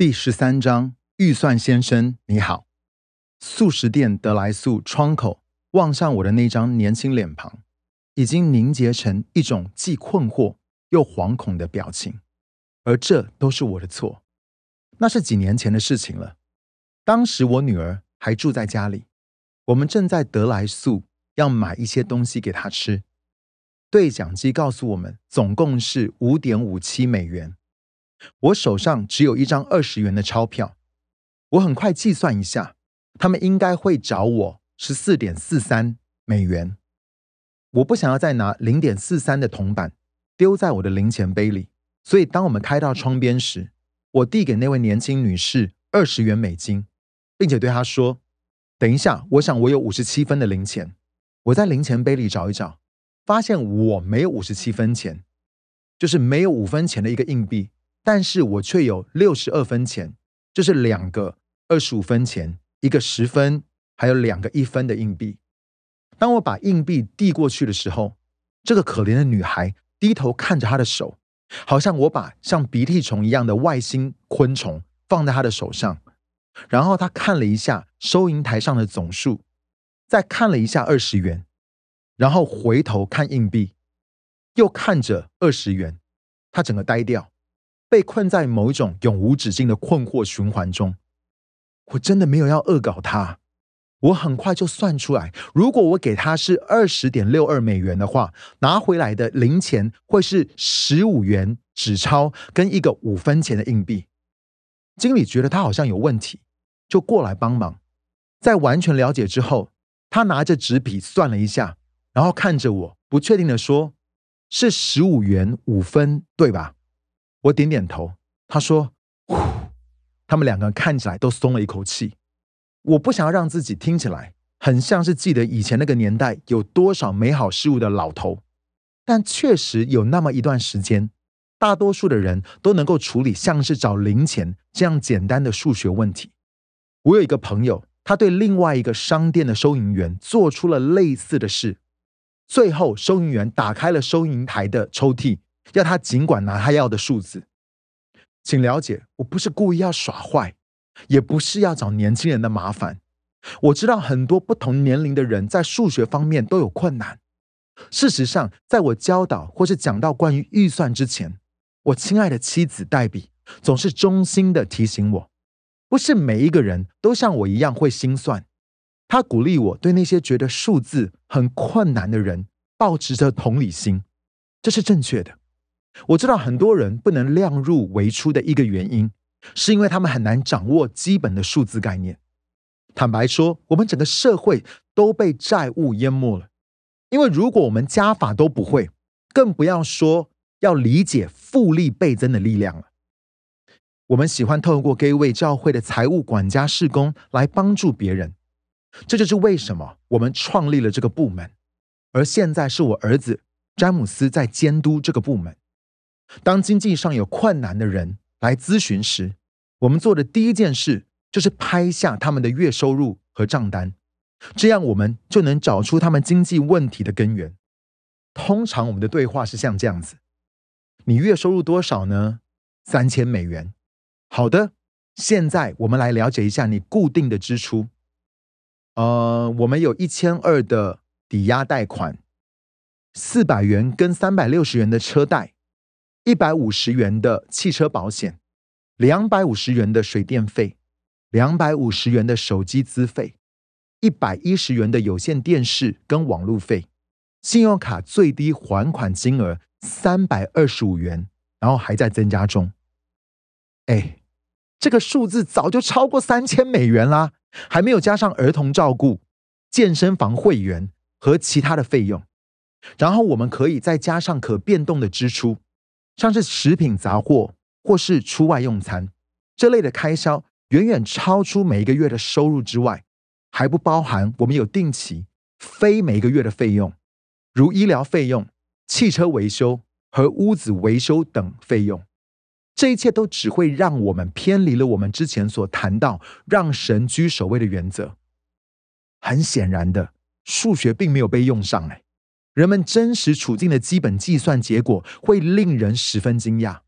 第十三章，预算先生，你好。素食店得来速窗口望上我的那张年轻脸庞，已经凝结成一种既困惑又惶恐的表情。而这都是我的错。那是几年前的事情了。当时我女儿还住在家里，我们正在得来速要买一些东西给她吃。对讲机告诉我们，总共是五点五七美元。我手上只有一张二十元的钞票，我很快计算一下，他们应该会找我十四点四三美元。我不想要再拿零点四三的铜板丢在我的零钱杯里，所以当我们开到窗边时，我递给那位年轻女士二十元美金，并且对她说：“等一下，我想我有五十七分的零钱。”我在零钱杯里找一找，发现我没有五十七分钱，就是没有五分钱的一个硬币。但是我却有六十二分钱，就是两个二十五分钱，一个十分，还有两个一分的硬币。当我把硬币递过去的时候，这个可怜的女孩低头看着她的手，好像我把像鼻涕虫一样的外星昆虫放在她的手上。然后她看了一下收银台上的总数，再看了一下二十元，然后回头看硬币，又看着二十元，她整个呆掉。被困在某一种永无止境的困惑循环中，我真的没有要恶搞他。我很快就算出来，如果我给他是二十点六二美元的话，拿回来的零钱会是十五元纸钞跟一个五分钱的硬币。经理觉得他好像有问题，就过来帮忙。在完全了解之后，他拿着纸笔算了一下，然后看着我，不确定的说：“是十五元五分，对吧？”我点点头，他说：“呼。”他们两个人看起来都松了一口气。我不想要让自己听起来很像是记得以前那个年代有多少美好事物的老头，但确实有那么一段时间，大多数的人都能够处理像是找零钱这样简单的数学问题。我有一个朋友，他对另外一个商店的收银员做出了类似的事，最后收银员打开了收银台的抽屉。要他尽管拿他要的数字，请了解，我不是故意要耍坏，也不是要找年轻人的麻烦。我知道很多不同年龄的人在数学方面都有困难。事实上，在我教导或是讲到关于预算之前，我亲爱的妻子黛比总是衷心的提醒我，不是每一个人都像我一样会心算。她鼓励我对那些觉得数字很困难的人，保持着同理心，这是正确的。我知道很多人不能量入为出的一个原因，是因为他们很难掌握基本的数字概念。坦白说，我们整个社会都被债务淹没了。因为如果我们加法都不会，更不要说要理解复利倍增的力量了。我们喜欢透过给位教会的财务管家事工来帮助别人，这就是为什么我们创立了这个部门。而现在是我儿子詹姆斯在监督这个部门。当经济上有困难的人来咨询时，我们做的第一件事就是拍下他们的月收入和账单，这样我们就能找出他们经济问题的根源。通常我们的对话是像这样子：“你月收入多少呢？三千美元。好的，现在我们来了解一下你固定的支出。呃，我们有一千二的抵押贷款，四百元跟三百六十元的车贷。”一百五十元的汽车保险，两百五十元的水电费，两百五十元的手机资费，一百一十元的有线电视跟网路费，信用卡最低还款金额三百二十五元，然后还在增加中。哎，这个数字早就超过三千美元啦，还没有加上儿童照顾、健身房会员和其他的费用，然后我们可以再加上可变动的支出。像是食品杂货或是出外用餐这类的开销，远远超出每一个月的收入之外，还不包含我们有定期、非每个月的费用，如医疗费用、汽车维修和屋子维修等费用。这一切都只会让我们偏离了我们之前所谈到让神居首位的原则。很显然的，数学并没有被用上，哎。人们真实处境的基本计算结果会令人十分惊讶。